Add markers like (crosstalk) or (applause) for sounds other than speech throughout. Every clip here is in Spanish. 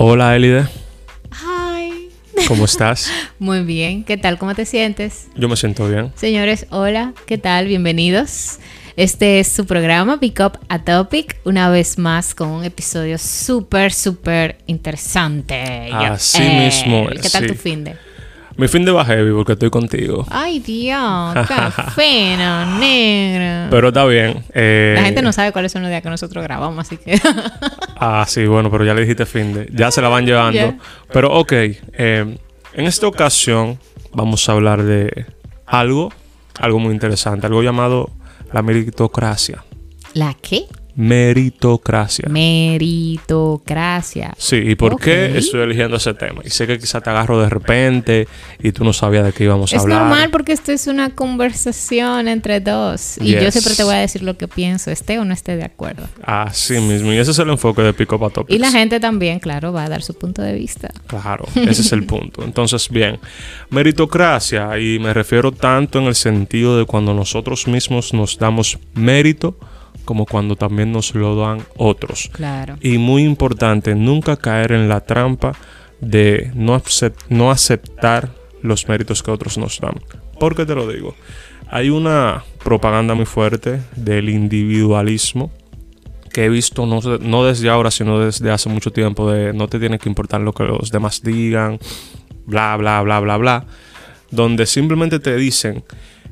Hola Elide, Hi. ¿cómo estás? (laughs) Muy bien, ¿qué tal? ¿Cómo te sientes? Yo me siento bien. Señores, hola, ¿qué tal? Bienvenidos. Este es su programa Pick Up a Topic, una vez más con un episodio súper, súper interesante. Así mismo es, ¿Qué tal sí. tu fin de? Mi fin de va heavy porque estoy contigo. Ay, Dios, qué (laughs) negro. Pero está bien. eh, La gente no sabe cuáles son los días que nosotros grabamos, así que... (laughs) Ah, sí, bueno, pero ya le dijiste fin de. Ya se la van llevando. Pero ok, eh, en esta ocasión vamos a hablar de algo, algo muy interesante, algo llamado la meritocracia. ¿La qué? Meritocracia. Meritocracia. Sí, ¿y por qué estoy eligiendo ese tema? Y sé que quizá te agarro de repente y tú no sabías de qué íbamos a Es hablar. normal porque esto es una conversación entre dos. Y yo siempre te voy a decir lo que pienso, esté o no esté de acuerdo. Así mismo, y ese es el enfoque de a Topics. Y la gente también, claro, va a dar su punto de vista. Claro, ese es el (laughs) punto. Entonces, bien, meritocracia, y me refiero tanto en el sentido de cuando nosotros mismos nos damos mérito como cuando también nos lo dan otros. Claro. Y muy importante, nunca caer en la trampa de no, acep- no aceptar los méritos que otros nos dan. ¿Por qué te lo digo? Hay una propaganda muy fuerte del individualismo que he visto no, no desde ahora, sino desde hace mucho tiempo, de no te tiene que importar lo que los demás digan, bla, bla, bla, bla, bla, donde simplemente te dicen,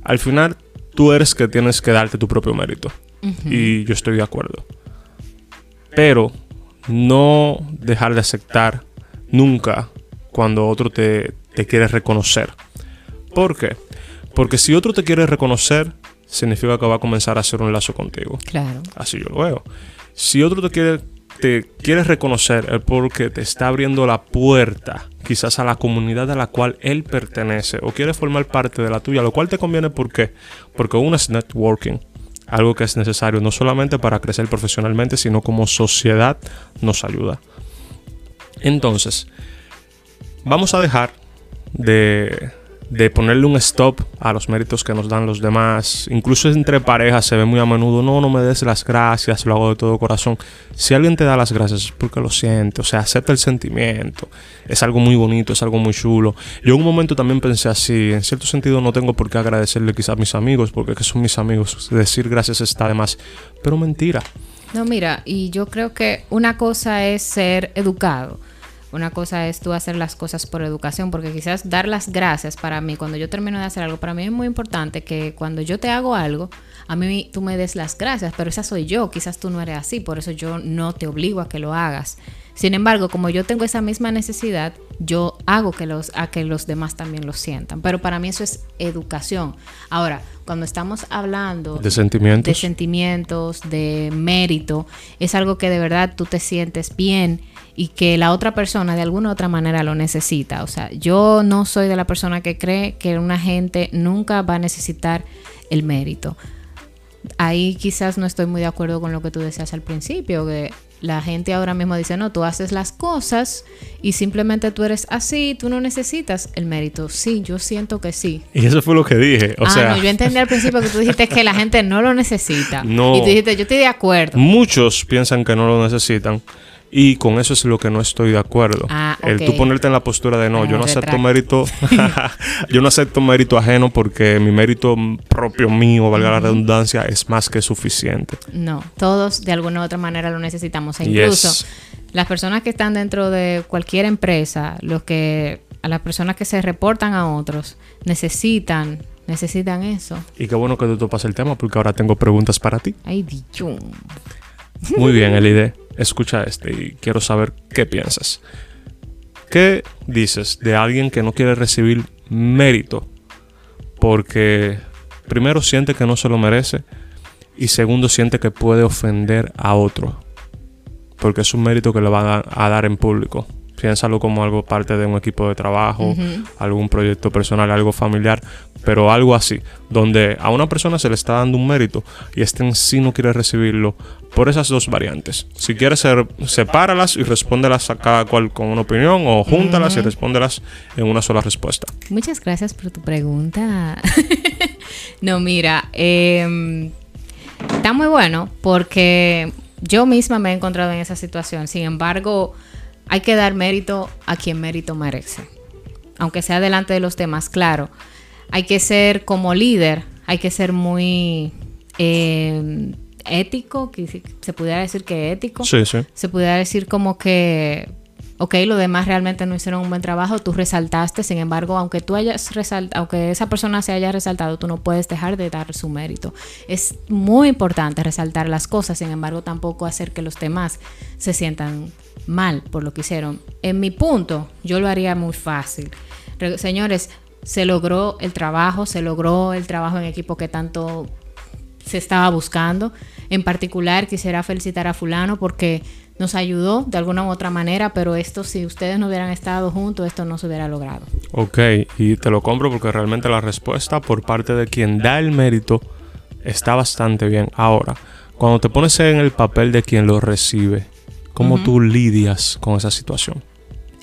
al final tú eres que tienes que darte tu propio mérito. Y yo estoy de acuerdo. Pero no dejar de aceptar nunca cuando otro te, te quiere reconocer. ¿Por qué? Porque si otro te quiere reconocer, significa que va a comenzar a hacer un lazo contigo. Claro. Así yo lo veo. Si otro te quiere, te quiere reconocer es porque te está abriendo la puerta quizás a la comunidad a la cual él pertenece o quiere formar parte de la tuya, lo cual te conviene ¿por qué? Porque uno es networking, algo que es necesario no solamente para crecer profesionalmente, sino como sociedad nos ayuda. Entonces, vamos a dejar de, de ponerle un stop a los méritos que nos dan los demás. Incluso entre parejas se ve muy a menudo, no, no me des las gracias, lo hago de todo corazón. Si alguien te da las gracias es porque lo siente, o sea, acepta el sentimiento. Es algo muy bonito, es algo muy chulo. Yo en un momento también pensé así, en cierto sentido no tengo por qué agradecerle quizás a mis amigos, porque que son mis amigos, decir gracias está de más. Pero mentira. No, mira, y yo creo que una cosa es ser educado. Una cosa es tú hacer las cosas por educación, porque quizás dar las gracias para mí, cuando yo termino de hacer algo, para mí es muy importante que cuando yo te hago algo, a mí tú me des las gracias, pero esa soy yo, quizás tú no eres así, por eso yo no te obligo a que lo hagas. Sin embargo, como yo tengo esa misma necesidad, yo hago que los, a que los demás también lo sientan. Pero para mí eso es educación. Ahora, cuando estamos hablando De sentimientos. de sentimientos, de mérito, es algo que de verdad tú te sientes bien y que la otra persona de alguna u otra manera lo necesita. O sea, yo no soy de la persona que cree que una gente nunca va a necesitar el mérito. Ahí quizás no estoy muy de acuerdo con lo que tú decías al principio, que la gente ahora mismo dice, no, tú haces las cosas y simplemente tú eres así, tú no necesitas el mérito. Sí, yo siento que sí. Y eso fue lo que dije. O ah, sea, no, yo entendí al principio que tú dijiste que la gente no lo necesita. (laughs) No. Y tú dijiste, yo estoy de acuerdo. Muchos piensan que no lo necesitan y con eso es lo que no estoy de acuerdo. Ah, El tú ponerte en la postura de no, Ah, yo no acepto mérito, (laughs) yo no acepto mérito ajeno porque mi mérito propio mío, valga la redundancia, es más que suficiente. No, todos de alguna u otra manera lo necesitamos. E Yes. incluso las personas que están dentro de cualquier empresa, los que, a las personas que se reportan a otros, necesitan, necesitan eso. Y qué bueno que tú topas el tema porque ahora tengo preguntas para ti. Ay, dicho. Muy bien, Elide, escucha este y quiero saber qué piensas. ¿Qué dices de alguien que no quiere recibir mérito porque primero siente que no se lo merece y segundo siente que puede ofender a otro porque es un mérito que le van a, a dar en público? Piénsalo como algo parte de un equipo de trabajo, algún proyecto personal, algo familiar, pero algo así, donde a una persona se le está dando un mérito y este en sí no quiere recibirlo por esas dos variantes. Si quieres, ser, sepáralas y respóndelas a cada cual con una opinión o júntalas y respóndelas en una sola respuesta. Muchas gracias por tu pregunta. (laughs) no, mira, eh, está muy bueno porque yo misma me he encontrado en esa situación. Sin embargo, hay que dar mérito a quien mérito merece. Aunque sea delante de los demás, claro. Hay que ser como líder, hay que ser muy eh, ético, que se pudiera decir que ético. Sí, sí. Se pudiera decir como que, ok, los demás realmente no hicieron un buen trabajo, tú resaltaste, sin embargo, aunque tú hayas resaltado, aunque esa persona se haya resaltado, tú no puedes dejar de dar su mérito. Es muy importante resaltar las cosas, sin embargo, tampoco hacer que los demás se sientan mal por lo que hicieron. En mi punto, yo lo haría muy fácil. señores, se logró el trabajo, se logró el trabajo en equipo que tanto se estaba buscando. En particular, quisiera felicitar a fulano porque nos ayudó de alguna u otra manera, pero esto si ustedes no hubieran estado juntos, esto no se hubiera logrado. Ok, y te lo compro porque realmente la respuesta por parte de quien da el mérito está bastante bien. Ahora, cuando te pones en el papel de quien lo recibe, ¿cómo tú lidias con esa situación?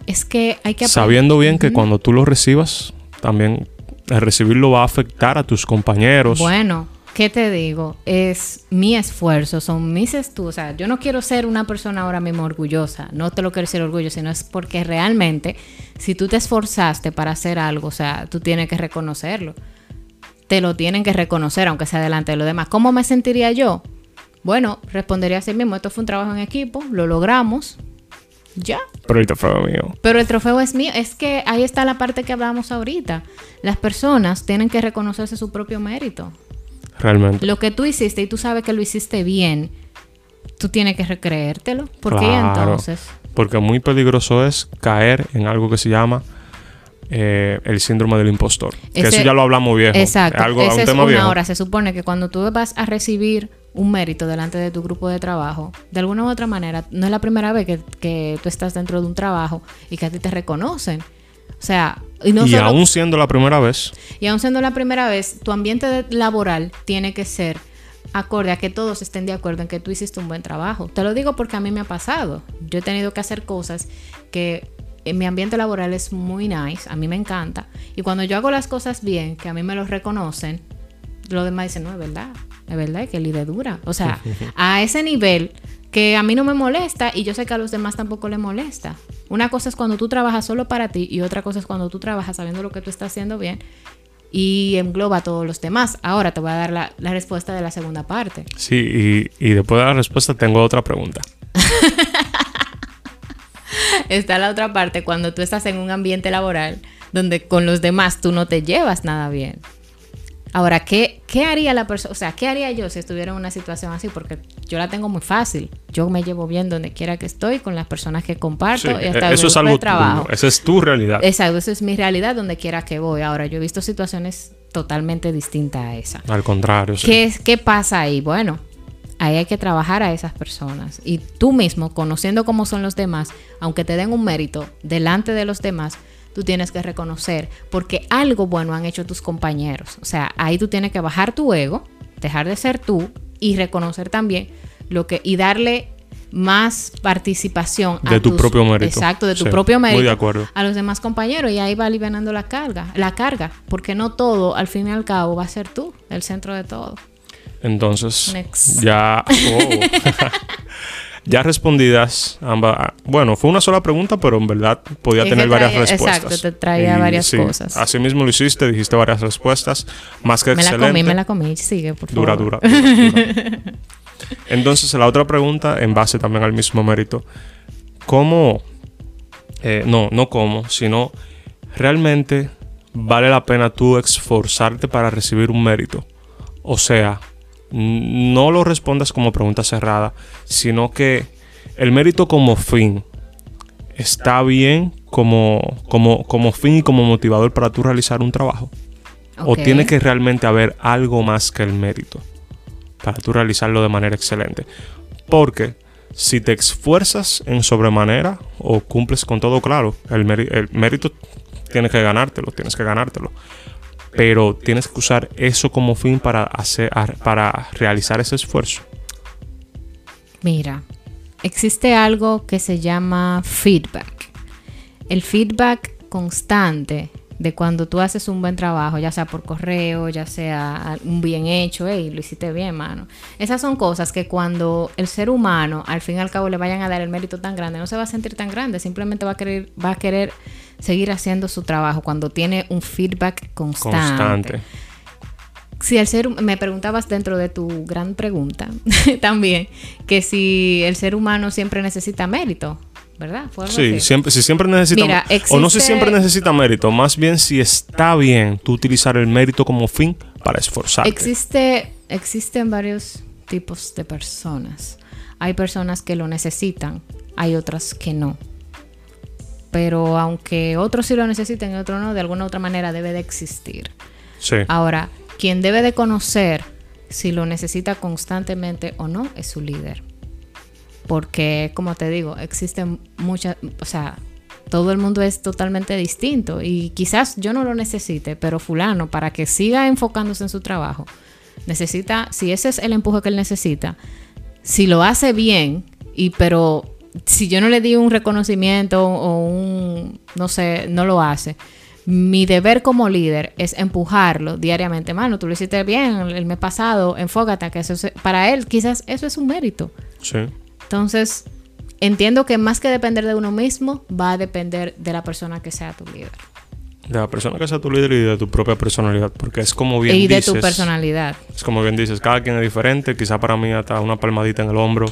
Es que hay que... Sabiendo bien que cuando tú lo recibas, también el recibirlo va a afectar a tus compañeros. Bueno, ¿qué te digo? Es mi esfuerzo, son mis estudios. O sea, yo no quiero ser una persona ahora mismo orgullosa, no te lo quiero decir orgullo, sino es porque realmente si tú te esforzaste para hacer algo, o sea, tú tienes que reconocerlo. Te lo tienen que reconocer, aunque sea delante de los demás. ¿Cómo me sentiría yo? Bueno, respondería así mismo, esto fue un trabajo en equipo, lo logramos, ya. Pero el trofeo es mío. Pero el trofeo es mío. Es que ahí está la parte que hablábamos ahorita. Las personas tienen que reconocerse su propio mérito. Realmente. Lo que tú hiciste y tú sabes que lo hiciste bien, tú tienes que recreértelo. ¿Por qué entonces? Porque muy peligroso es caer en algo que se llama eh, el síndrome del impostor. que eso ya lo hablamos viejo. Exacto. Algo, Ese es una hora. Se supone que cuando tú vas a recibir un mérito delante de tu grupo de trabajo, de alguna u otra manera, no es la primera vez que, tú estás dentro de un trabajo y que a ti te reconocen. O sea, y, no aún siendo la primera vez. Y aún siendo la primera vez, tu ambiente laboral tiene que ser acorde a que todos estén de acuerdo en que tú hiciste un buen trabajo. Te lo digo porque a mí me ha pasado. Yo he tenido que hacer cosas que en mi ambiente laboral es muy nice, a mí me encanta. Y cuando yo hago las cosas bien, que a mí me lo reconocen, los demás dicen, no, es verdad, es verdad que el dura. O sea, a ese nivel que a mí no me molesta y yo sé que a los demás tampoco le molesta. Una cosa es cuando tú trabajas solo para ti y otra cosa es cuando tú trabajas sabiendo lo que tú estás haciendo bien y engloba a todos los demás. Ahora te voy a dar la, respuesta de la segunda parte. Sí, y, y después de la respuesta tengo otra pregunta. (laughs) Está la otra parte cuando tú estás en un ambiente laboral donde con los demás tú no te llevas nada bien. Ahora, ¿qué, ¿qué haría la persona? O sea, ¿qué haría yo si estuviera en una situación así? Porque yo la tengo muy fácil. Yo me llevo bien donde quiera que estoy, con las personas que comparto y hasta eso es algo trabajo. Esa es tu realidad. Exacto, esa es mi realidad donde quiera que voy. Ahora, yo he visto situaciones totalmente distintas a esa. Al contrario. Sí. ¿Qué, ¿Qué pasa ahí? Bueno, ahí hay que trabajar a esas personas. Y tú mismo, conociendo cómo son los demás, aunque te den un mérito delante de los demás, tú tienes que reconocer, porque algo bueno han hecho tus compañeros. O sea, ahí tú tienes que bajar tu ego, dejar de ser tú y reconocer también lo que y darle más participación de tu propio mérito. Exacto, de tu propio mérito de acuerdo. a los demás compañeros y ahí va aliviando la carga, la carga, porque no todo al fin y al cabo va a ser tú el centro de todo. Entonces, ya oh. (laughs) Ya respondidas ambas. Bueno, fue una sola pregunta, pero en verdad podía tener varias respuestas. Exacto, te traía varias cosas. Así mismo lo hiciste, dijiste varias respuestas. Más que me excelente. Me la comí, me la comí. Sigue, por favor. Dura, dura. dura, (laughs) Entonces, la otra pregunta, en base también al mismo mérito. ¿Cómo? Eh, no, no cómo, sino realmente vale la pena tú esforzarte para recibir un mérito. O sea, no lo respondas como pregunta cerrada, sino que el mérito como fin está bien como, como, como fin y como motivador para tú realizar un trabajo. O tiene que realmente haber algo más que el mérito para tú realizarlo de manera excelente. Porque si te esfuerzas en sobremanera o cumples con todo claro, el, el mérito tienes que ganártelo, tienes que ganártelo pero tienes que usar eso como fin para, hacer, para realizar ese esfuerzo. Mira, existe algo que se llama feedback. El feedback constante de cuando tú haces un buen trabajo, ya sea por correo, ya sea un bien hecho, hey, lo hiciste bien, mano. Esas son cosas que cuando el ser humano al fin y al cabo le vayan a dar el mérito tan grande, no se va a sentir tan grande, simplemente va a querer, va a querer seguir haciendo su trabajo cuando tiene un feedback constante. constante. Si el ser me preguntabas dentro de tu gran pregunta (laughs) también que si el ser humano siempre necesita mérito. ¿Verdad? Sí, siempre, si siempre necesita o no si siempre necesita mérito, más bien si está bien tú utilizar el mérito como fin para esforzarte. Existe, existen varios tipos de personas. Hay personas que lo necesitan, hay otras que no. Pero aunque otros sí lo necesiten y otros no, de alguna u otra manera debe de existir. Sí. Ahora, quien debe de conocer si lo necesita constantemente o no es su líder porque como te digo, existen muchas, o sea, todo el mundo es totalmente distinto y quizás yo no lo necesite, pero fulano, para que siga enfocándose en su trabajo, necesita, si ese es el empuje que él necesita, si lo hace bien, y pero si yo no le di un reconocimiento o un, no sé, no lo hace, mi deber como líder es empujarlo diariamente. Mano, tú lo hiciste bien el mes pasado, enfócate, que eso para él quizás eso es un mérito. Sí. Entonces, entiendo que más que depender de uno mismo, va a depender de la persona que sea tu líder. De la persona que sea tu líder y de tu propia personalidad, porque es como bien y dices... Y de tu personalidad. Es como bien dices, cada quien es diferente, quizá para mí hasta una palmadita en el hombro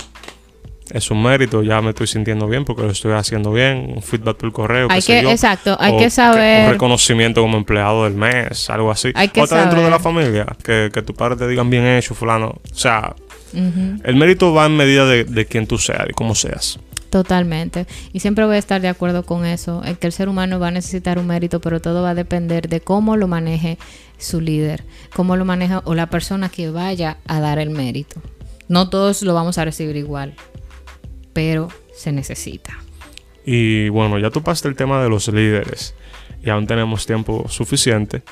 es un mérito, ya me estoy sintiendo bien porque lo estoy haciendo bien, un feedback por correo. Hay que, exacto, hay que saber. un reconocimiento como empleado del mes, algo así. Hay que o dentro de la familia, que, que tu padre te digan bien hecho, fulano. O sea, el mérito va en medida de, quien tú seas y cómo seas. Totalmente. Y siempre voy a estar de acuerdo con eso, en que el ser humano va a necesitar un mérito, pero todo va a depender de cómo lo maneje su líder, cómo lo maneja o la persona que vaya a dar el mérito. No todos lo vamos a recibir igual, pero se necesita. Y bueno, ya tú pasaste el tema de los líderes y aún tenemos tiempo suficiente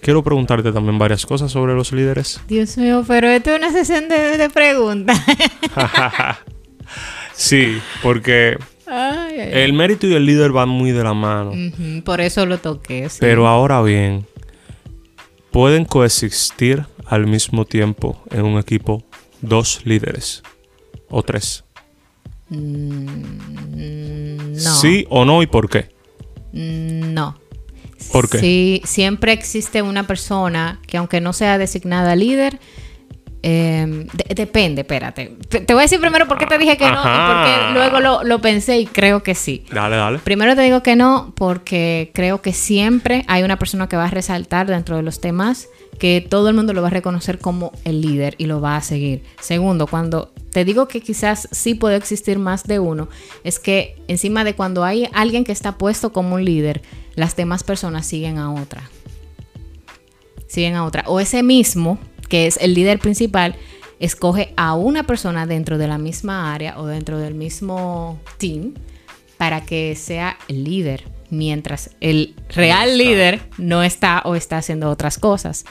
quiero preguntarte también varias cosas sobre los líderes. Dios mío, pero esto es una sesión de, preguntas. (laughs) sí, porque el mérito y el líder van muy de la mano. por eso lo toqué. Pero ahora bien, ¿pueden coexistir al mismo tiempo en un equipo dos líderes o tres? Mm, no. ¿Sí o no y por qué? Mm, no. ¿Por qué? Sí, siempre existe una persona que aunque no sea designada líder, em, depende, espérate. Te, voy a decir primero por qué te dije que no y porque luego lo, pensé y creo que sí. Dale, dale. Primero te digo que no porque creo que siempre hay una persona que va a resaltar dentro de los temas que todo el mundo lo va a reconocer como el líder y lo va a seguir. Segundo, cuando te digo que quizás sí puede existir más de uno, es que encima de cuando hay alguien que está puesto como un líder, las demás personas siguen a otra. Siguen a otra. O ese mismo, que es el líder principal, escoge a una persona dentro de la misma área o dentro del mismo team para que sea el líder, mientras el real líder no está o está haciendo otras cosas.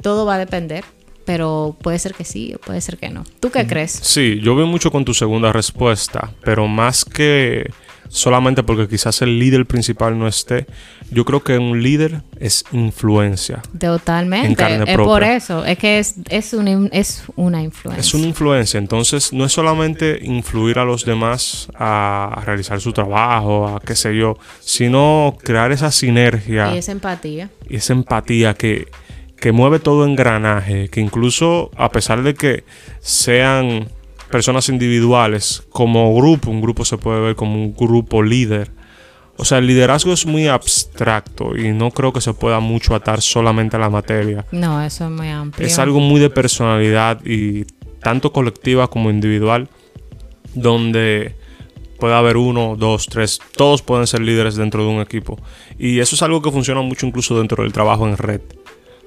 Todo va a depender, pero puede ser que sí o puede ser que no. ¿Tú qué crees? Sí, yo veo mucho con tu segunda respuesta, pero más que solamente porque quizás el líder principal no esté. Yo creo que un líder es influencia. Totalmente. es por eso, es que es, es, una, es una influencia. Es una influencia, entonces no es solamente influir a los demás a, realizar su trabajo, a qué sé yo, sino crear esa sinergia. Y esa empatía. Y esa empatía que, que mueve todo engranaje, que incluso a pesar de que sean personas individuales como grupo. Un grupo se puede ver como un grupo líder. O sea, el liderazgo es muy abstracto y no creo que se pueda mucho atar solamente a la materia. No, eso es muy amplio. Es algo muy de personalidad y tanto colectiva como individual, donde puede haber uno, dos, tres, todos pueden ser líderes dentro de un equipo. Y eso es algo que funciona mucho incluso dentro del trabajo en red.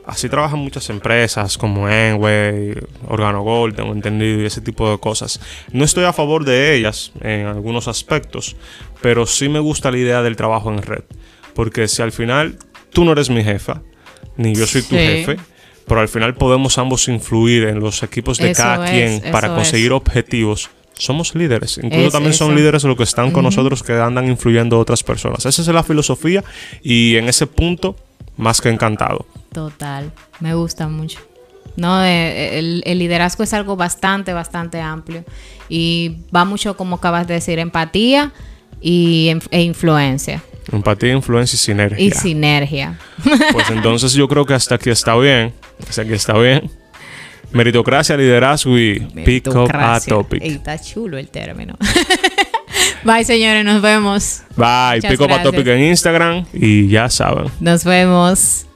Así trabajan muchas empresas como Enway, Organo Gold, tengo entendido, y ese tipo de cosas. No estoy a favor de ellas en algunos aspectos, pero sí me gusta la idea del trabajo en red. Porque si al final tú no eres mi jefa, ni yo soy tu jefe, pero al final podemos ambos influir en los equipos de cada quien para conseguir objetivos, somos líderes. Incluso Es también son eso. líderes los que están con nosotros que andan influyendo a otras personas. Esa es la filosofía y en ese punto, más que encantado. Total, me gusta mucho. No, eh, el, el liderazgo es algo bastante, bastante amplio y va mucho, como acabas de decir, empatía y, e influencia Empatía, influencia y sinergia. y sinergia. (laughs) Pues entonces yo creo que hasta aquí está bien. Hasta aquí está bien. Meritocracia, liderazgo y pick up a topic. Ey, está chulo el término. (laughs) Bye, señores, nos vemos. Bye. Muchas Pick up a topic en Instagram y ya saben. Nos vemos.